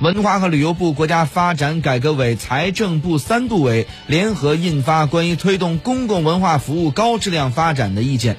文化和旅游部国家发展改革委财政部三部委联合印发关于推动公共文化服务高质量发展的意见。